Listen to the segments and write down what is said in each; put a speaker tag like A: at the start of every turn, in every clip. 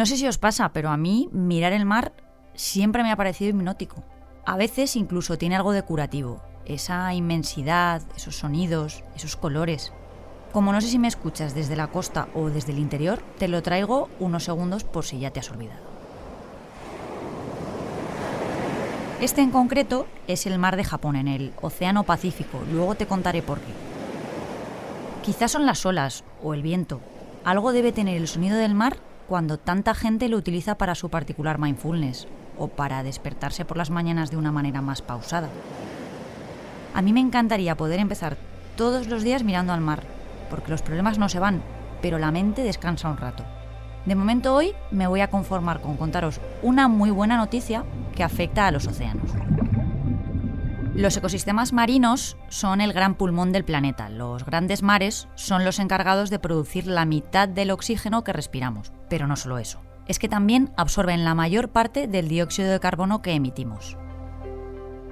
A: No sé si os pasa, pero a mí mirar el mar siempre me ha parecido hipnótico. A veces incluso tiene algo de curativo. Esa inmensidad, esos sonidos, esos colores. Como no sé si me escuchas desde la costa o desde el interior, te lo traigo unos segundos por si ya te has olvidado. Este en concreto es el mar de Japón, en el Océano Pacífico. Luego te contaré por qué. Quizás son las olas o el viento. Algo debe tener el sonido del mar cuando tanta gente lo utiliza para su particular mindfulness o para despertarse por las mañanas de una manera más pausada. A mí me encantaría poder empezar todos los días mirando al mar, porque los problemas no se van, pero la mente descansa un rato. De momento hoy me voy a conformar con contaros una muy buena noticia que afecta a los océanos. Los ecosistemas marinos son el gran pulmón del planeta. Los grandes mares son los encargados de producir la mitad del oxígeno que respiramos. Pero no solo eso. Es que también absorben la mayor parte del dióxido de carbono que emitimos.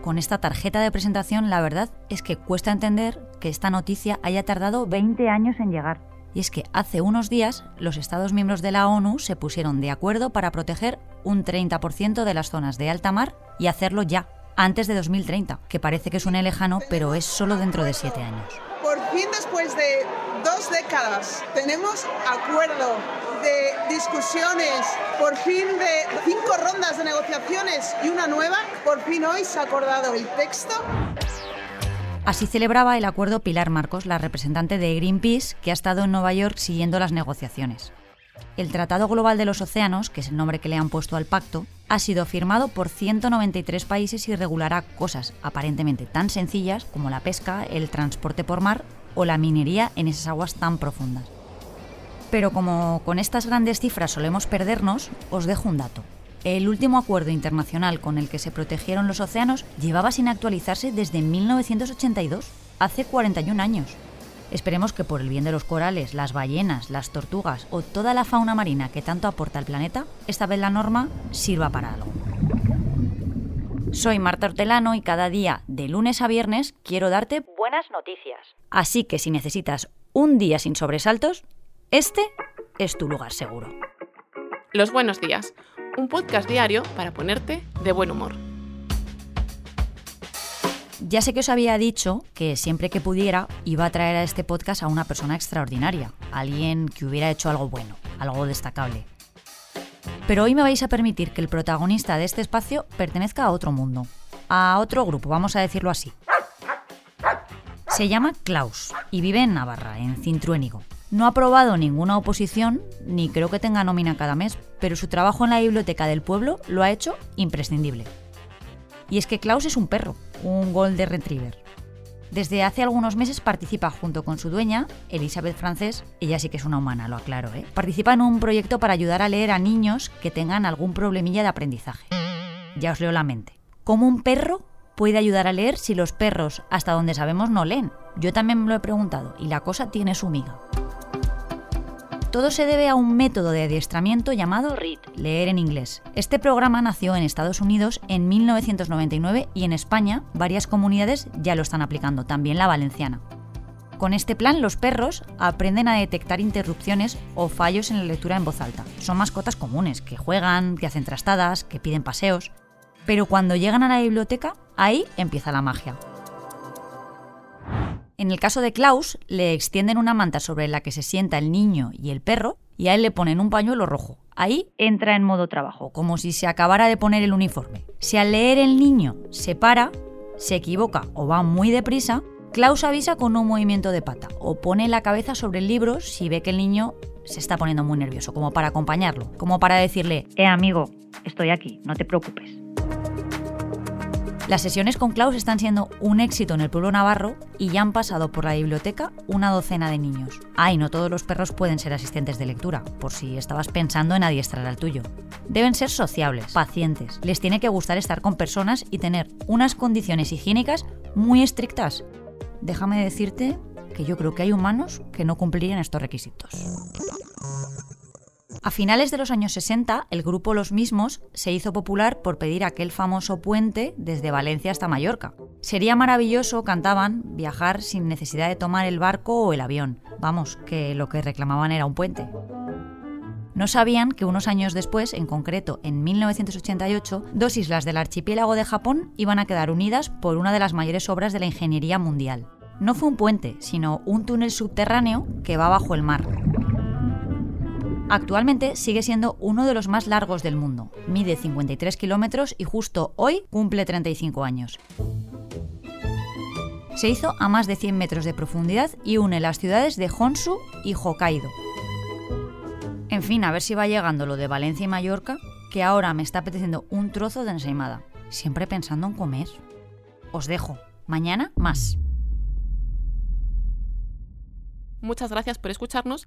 A: Con esta tarjeta de presentación la verdad es que cuesta entender que esta noticia haya tardado 20 años en llegar. Y es que hace unos días los Estados miembros de la ONU se pusieron de acuerdo para proteger un 30% de las zonas de alta mar y hacerlo ya, antes de 2030, que parece que suene lejano, pero es solo dentro de siete años.
B: Por fin, después de dos décadas, tenemos acuerdo de discusiones, por fin de cinco rondas de negociaciones y una nueva, por fin hoy se ha acordado el texto.
A: Así celebraba el acuerdo Pilar Marcos, la representante de Greenpeace, que ha estado en Nueva York siguiendo las negociaciones. El Tratado Global de los Océanos, que es el nombre que le han puesto al pacto, ha sido firmado por 193 países y regulará cosas aparentemente tan sencillas como la pesca, el transporte por mar o la minería en esas aguas tan profundas. Pero como con estas grandes cifras solemos perdernos, os dejo un dato. El último acuerdo internacional con el que se protegieron los océanos llevaba sin actualizarse desde 1982, hace 41 años. Esperemos que por el bien de los corales, las ballenas, las tortugas o toda la fauna marina que tanto aporta al planeta, esta vez la norma sirva para algo. Soy Marta Hortelano y cada día, de lunes a viernes, quiero darte buenas noticias. Así que si necesitas un día sin sobresaltos, este es tu lugar seguro.
C: Los buenos días, un podcast diario para ponerte de buen humor.
A: Ya sé que os había dicho que siempre que pudiera iba a traer a este podcast a una persona extraordinaria, alguien que hubiera hecho algo bueno, algo destacable. Pero hoy me vais a permitir que el protagonista de este espacio pertenezca a otro mundo, a otro grupo, vamos a decirlo así. Se llama Klaus y vive en Navarra, en Cintruénigo. No ha aprobado ninguna oposición, ni creo que tenga nómina cada mes, pero su trabajo en la biblioteca del pueblo lo ha hecho imprescindible. Y es que Klaus es un perro, un Golden Retriever. Desde hace algunos meses participa junto con su dueña, Elizabeth Francés, ella sí que es una humana, lo aclaro, ¿eh? participa en un proyecto para ayudar a leer a niños que tengan algún problemilla de aprendizaje. Ya os leo la mente. ¿Cómo un perro puede ayudar a leer si los perros, hasta donde sabemos, no leen? Yo también me lo he preguntado y la cosa tiene su miga. Todo se debe a un método de adiestramiento llamado READ, leer en inglés. Este programa nació en Estados Unidos en 1999 y en España varias comunidades ya lo están aplicando, también la valenciana. Con este plan los perros aprenden a detectar interrupciones o fallos en la lectura en voz alta. Son mascotas comunes, que juegan, que hacen trastadas, que piden paseos. Pero cuando llegan a la biblioteca, ahí empieza la magia. En el caso de Klaus, le extienden una manta sobre la que se sienta el niño y el perro y a él le ponen un pañuelo rojo. Ahí entra en modo trabajo, como si se acabara de poner el uniforme. Si al leer el niño se para, se equivoca o va muy deprisa, Klaus avisa con un movimiento de pata o pone la cabeza sobre el libro si ve que el niño se está poniendo muy nervioso, como para acompañarlo, como para decirle, eh amigo, estoy aquí, no te preocupes. Las sesiones con Klaus están siendo un éxito en el pueblo navarro y ya han pasado por la biblioteca una docena de niños. Ay, no todos los perros pueden ser asistentes de lectura, por si estabas pensando en adiestrar al tuyo. Deben ser sociables, pacientes, les tiene que gustar estar con personas y tener unas condiciones higiénicas muy estrictas. Déjame decirte que yo creo que hay humanos que no cumplirían estos requisitos. A finales de los años 60, el grupo Los Mismos se hizo popular por pedir aquel famoso puente desde Valencia hasta Mallorca. Sería maravilloso, cantaban, viajar sin necesidad de tomar el barco o el avión. Vamos, que lo que reclamaban era un puente. No sabían que unos años después, en concreto en 1988, dos islas del archipiélago de Japón iban a quedar unidas por una de las mayores obras de la ingeniería mundial. No fue un puente, sino un túnel subterráneo que va bajo el mar. Actualmente sigue siendo uno de los más largos del mundo. Mide 53 kilómetros y justo hoy cumple 35 años. Se hizo a más de 100 metros de profundidad y une las ciudades de Honshu y Hokkaido. En fin, a ver si va llegando lo de Valencia y Mallorca, que ahora me está apeteciendo un trozo de ensaimada. Siempre pensando en comer. Os dejo. Mañana más.
C: Muchas gracias por escucharnos